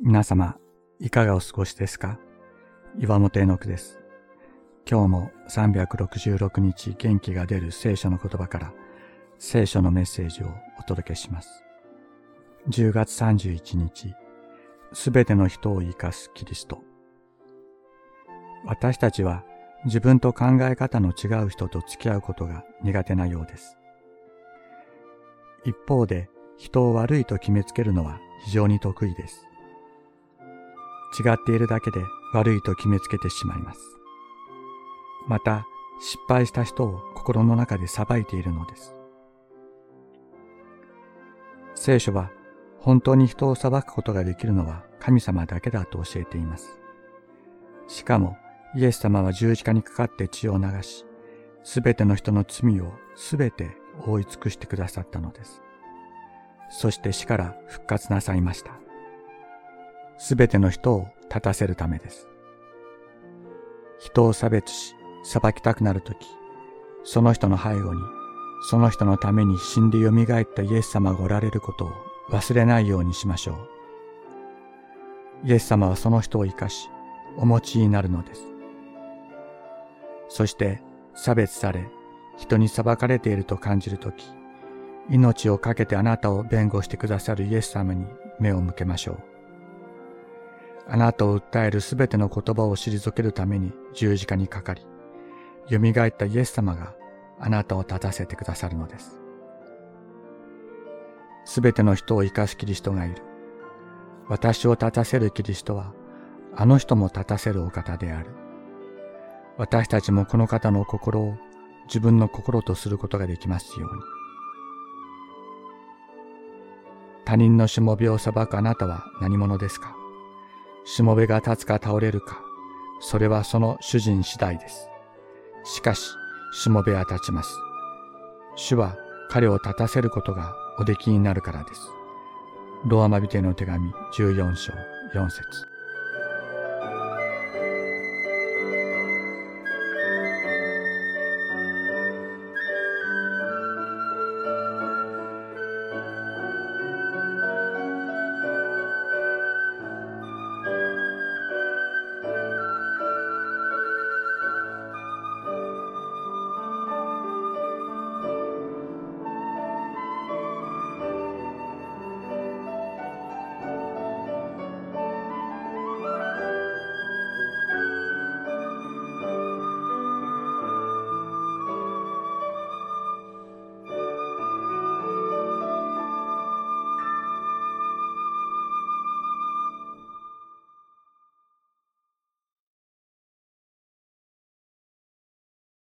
皆様、いかがお過ごしですか？岩本絵の句です。今日も366日元気が出る聖書の言葉から聖書のメッセージをお届けします。10月31日、すべての人を生かすキリスト。私たちは自分と考え方の違う人と付き合うことが苦手なようです。一方で人を悪いと決めつけるのは非常に得意です。違っているだけで悪いと決めつけてしまいます。また、失敗した人を心の中で裁いているのです。聖書は本当に人を裁くことができるのは神様だけだと教えています。しかも、イエス様は十字架にかかって血を流し、すべての人の罪をすべて覆い尽くしてくださったのです。そして死から復活なさいました。すべての人を立たせるためです。人を差別し、裁きたくなるとき、その人の背後に、その人のために死んで蘇ったイエス様がおられることを忘れないようにしましょう。イエス様はその人を生かし、お持ちになるのです。そして、差別され、人に裁かれていると感じるとき、命を懸けてあなたを弁護してくださるイエス様に目を向けましょう。あなたを訴えるすべての言葉を退けるために十字架にかかり、蘇ったイエス様があなたを立たせてくださるのです。すべての人を生かすキリストがいる。私を立たせるキリストは、あの人も立たせるお方である。私たちもこの方の心を自分の心とすることができますように。他人のしもべを裁くあなたは何者ですか？しもべが立つか倒れるか、それはその主人次第です。しかし、しもべは立ちます。主は彼を立たせることがおできになるからです。ローマ人の手紙14章4節